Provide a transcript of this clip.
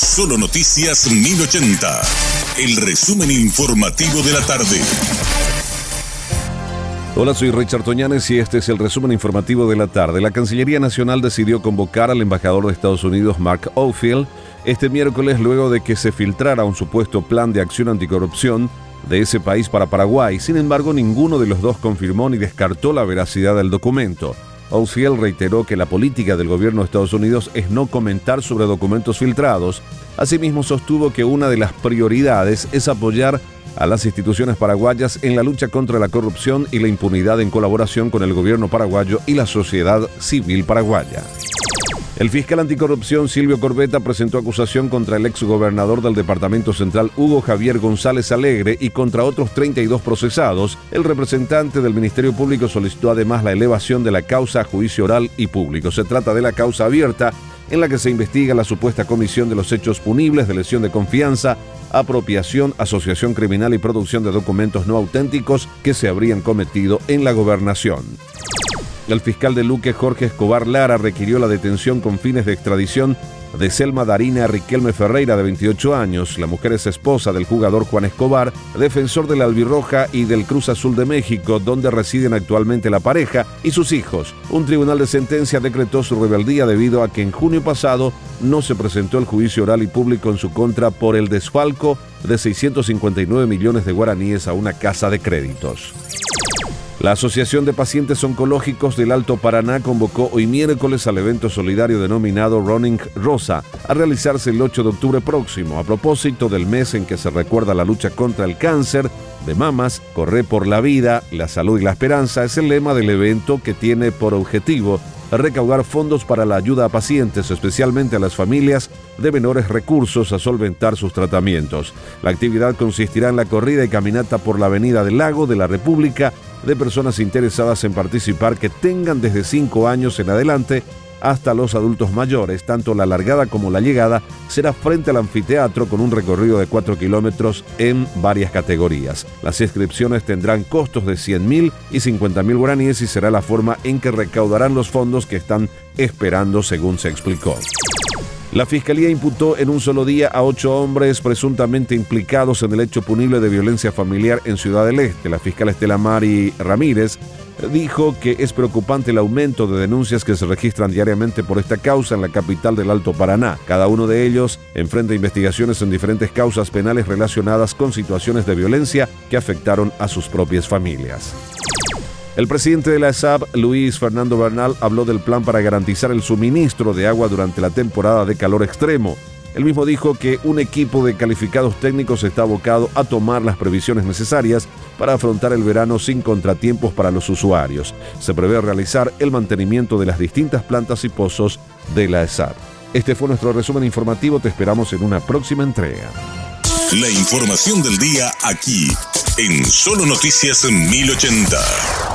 Solo Noticias 1080. El resumen informativo de la tarde. Hola, soy Richard Toñanes y este es el resumen informativo de la tarde. La Cancillería Nacional decidió convocar al embajador de Estados Unidos, Mark Oldfield, este miércoles luego de que se filtrara un supuesto plan de acción anticorrupción de ese país para Paraguay. Sin embargo, ninguno de los dos confirmó ni descartó la veracidad del documento. Oldfield reiteró que la política del gobierno de Estados Unidos es no comentar sobre documentos filtrados. Asimismo, sostuvo que una de las prioridades es apoyar a las instituciones paraguayas en la lucha contra la corrupción y la impunidad en colaboración con el gobierno paraguayo y la sociedad civil paraguaya. El fiscal anticorrupción Silvio Corbeta presentó acusación contra el exgobernador del Departamento Central Hugo Javier González Alegre y contra otros 32 procesados. El representante del Ministerio Público solicitó además la elevación de la causa a juicio oral y público. Se trata de la causa abierta en la que se investiga la supuesta comisión de los hechos punibles de lesión de confianza, apropiación, asociación criminal y producción de documentos no auténticos que se habrían cometido en la gobernación. El fiscal de Luque, Jorge Escobar Lara, requirió la detención con fines de extradición de Selma Darina Riquelme Ferreira, de 28 años. La mujer es esposa del jugador Juan Escobar, defensor de la Albirroja y del Cruz Azul de México, donde residen actualmente la pareja y sus hijos. Un tribunal de sentencia decretó su rebeldía debido a que en junio pasado no se presentó el juicio oral y público en su contra por el desfalco de 659 millones de guaraníes a una casa de créditos. La Asociación de Pacientes Oncológicos del Alto Paraná convocó hoy miércoles al evento solidario denominado Running Rosa a realizarse el 8 de octubre próximo. A propósito del mes en que se recuerda la lucha contra el cáncer de mamas, Corre por la vida, la salud y la esperanza es el lema del evento que tiene por objetivo recaudar fondos para la ayuda a pacientes, especialmente a las familias de menores recursos a solventar sus tratamientos. La actividad consistirá en la corrida y caminata por la Avenida del Lago de la República de personas interesadas en participar que tengan desde 5 años en adelante hasta los adultos mayores. Tanto la largada como la llegada será frente al anfiteatro con un recorrido de 4 kilómetros en varias categorías. Las inscripciones tendrán costos de 100 mil y 50 mil guaraníes y será la forma en que recaudarán los fondos que están esperando según se explicó. La fiscalía imputó en un solo día a ocho hombres presuntamente implicados en el hecho punible de violencia familiar en Ciudad del Este. La fiscal Estela Mari Ramírez dijo que es preocupante el aumento de denuncias que se registran diariamente por esta causa en la capital del Alto Paraná. Cada uno de ellos enfrenta investigaciones en diferentes causas penales relacionadas con situaciones de violencia que afectaron a sus propias familias. El presidente de la ESAB, Luis Fernando Bernal, habló del plan para garantizar el suministro de agua durante la temporada de calor extremo. Él mismo dijo que un equipo de calificados técnicos está abocado a tomar las previsiones necesarias para afrontar el verano sin contratiempos para los usuarios. Se prevé realizar el mantenimiento de las distintas plantas y pozos de la ESAB. Este fue nuestro resumen informativo, te esperamos en una próxima entrega. La información del día aquí, en Solo Noticias 1080.